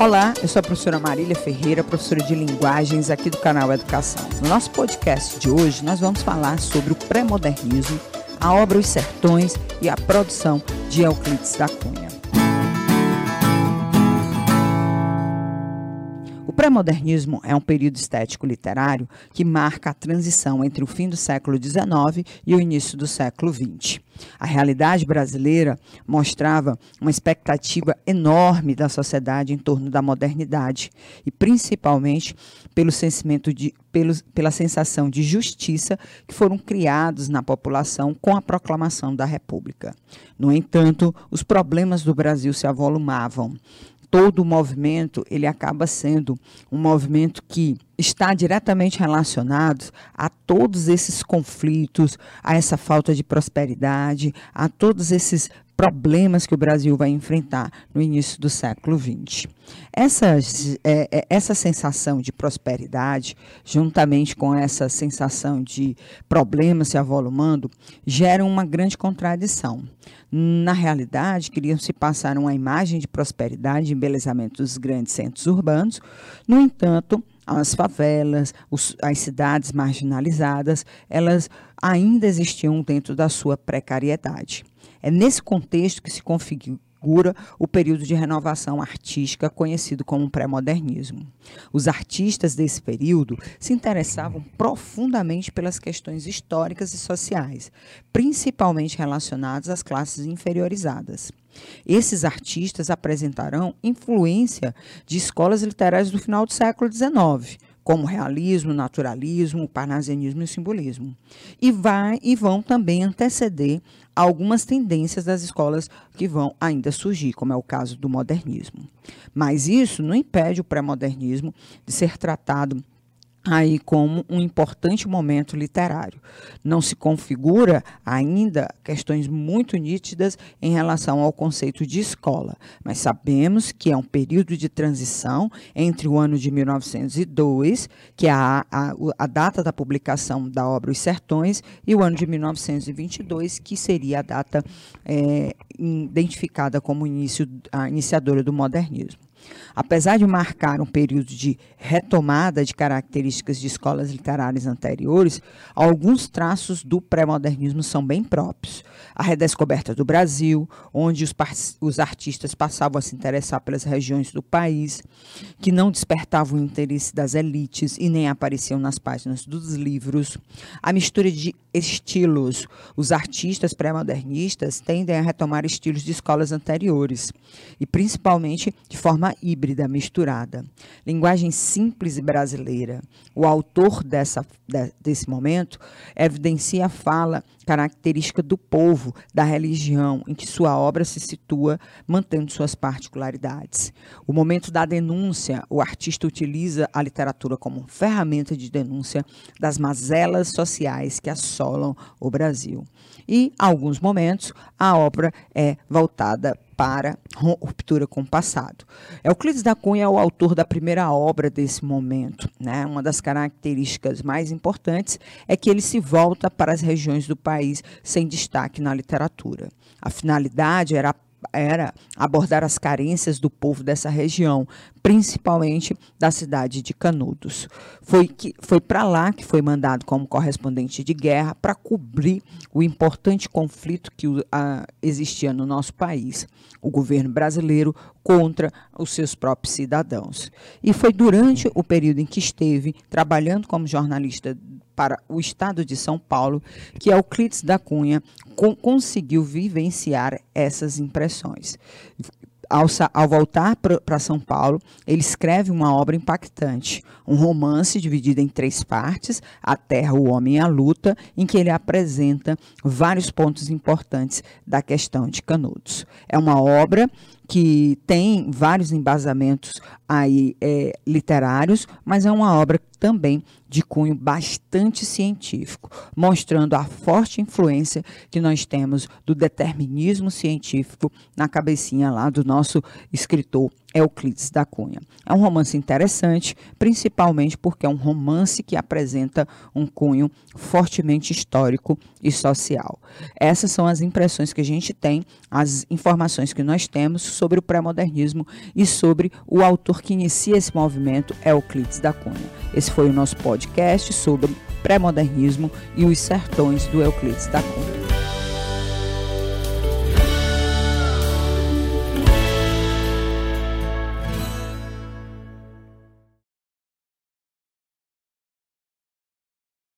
Olá, eu sou a professora Marília Ferreira, professora de linguagens aqui do canal Educação. No nosso podcast de hoje, nós vamos falar sobre o pré-modernismo, a obra Os Sertões e a produção de Euclides da Cunha. O pré-modernismo é um período estético literário que marca a transição entre o fim do século XIX e o início do século XX. A realidade brasileira mostrava uma expectativa enorme da sociedade em torno da modernidade e principalmente pelo sentimento de, pelo, pela sensação de justiça que foram criados na população com a proclamação da República. No entanto, os problemas do Brasil se avolumavam todo o movimento ele acaba sendo um movimento que está diretamente relacionado a todos esses conflitos, a essa falta de prosperidade, a todos esses problemas que o Brasil vai enfrentar no início do século XX. Essa, é, é, essa sensação de prosperidade, juntamente com essa sensação de problemas se avolumando, geram uma grande contradição. Na realidade, queriam se passar uma imagem de prosperidade e embelezamento dos grandes centros urbanos, no entanto, as favelas, os, as cidades marginalizadas, elas ainda existiam dentro da sua precariedade. É nesse contexto que se configura o período de renovação artística conhecido como pré-modernismo. Os artistas desse período se interessavam profundamente pelas questões históricas e sociais, principalmente relacionadas às classes inferiorizadas. Esses artistas apresentarão influência de escolas literárias do final do século XIX, como realismo, naturalismo, parnasianismo e simbolismo. E, vai, e vão também anteceder algumas tendências das escolas que vão ainda surgir, como é o caso do modernismo. Mas isso não impede o pré-modernismo de ser tratado aí como um importante momento literário. Não se configura ainda questões muito nítidas em relação ao conceito de escola, mas sabemos que é um período de transição entre o ano de 1902, que é a, a, a data da publicação da obra Os Sertões, e o ano de 1922, que seria a data é, identificada como início, a iniciadora do modernismo. Apesar de marcar um período de retomada de características de escolas literárias anteriores, alguns traços do pré-modernismo são bem próprios. A redescoberta do Brasil, onde os, os, artistas passavam a se interessar pelas regiões do país, que não despertavam o interesse das elites e nem apareciam nas páginas dos livros. A mistura de estilos. Os artistas pré-modernistas tendem a retomar estilos de escolas anteriores, e principalmente de forma híbrida, misturada. Linguagem simples e brasileira. O autor dessa, de, desse momento evidencia a fala característica do povo, da religião, em que sua obra se situa, mantendo suas particularidades. O momento da denúncia, o artista utiliza a literatura como ferramenta de denúncia das mazelas sociais que assolam o Brasil. E, em alguns momentos, a obra é voltada para ruptura com o passado. Euclides da Cunha é o autor da primeira obra desse momento. Né? Uma das características mais importantes é que ele se volta para as regiões do país sem destaque na literatura. A finalidade era era abordar as carências do povo dessa região, principalmente da cidade de Canudos. Foi, foi para lá que foi mandado como correspondente de guerra para cobrir o importante conflito que existia no nosso país, o governo brasileiro contra os seus próprios cidadãos. E foi durante o período em que esteve trabalhando como jornalista para o estado de São Paulo que Euclides da Cunha conseguiu vivenciar essas impressões ao, ao voltar para São Paulo, ele escreve uma obra impactante, um romance dividido em três partes, A Terra, o Homem e a Luta, em que ele apresenta vários pontos importantes da questão de Canudos. É uma obra que tem vários embasamentos aí é, literários, mas é uma obra também de cunho bastante científico, mostrando a forte influência que nós temos do determinismo científico na cabecinha lá do nosso escritor Euclides da Cunha. É um romance interessante, principalmente porque é um romance que apresenta um cunho fortemente histórico e social. Essas são as impressões que a gente tem, as informações que nós temos sobre o pré-modernismo e sobre o autor que inicia esse movimento, Euclides da Cunha. Esse foi o nosso podcast sobre pré-modernismo e os sertões do Euclides da Cunha.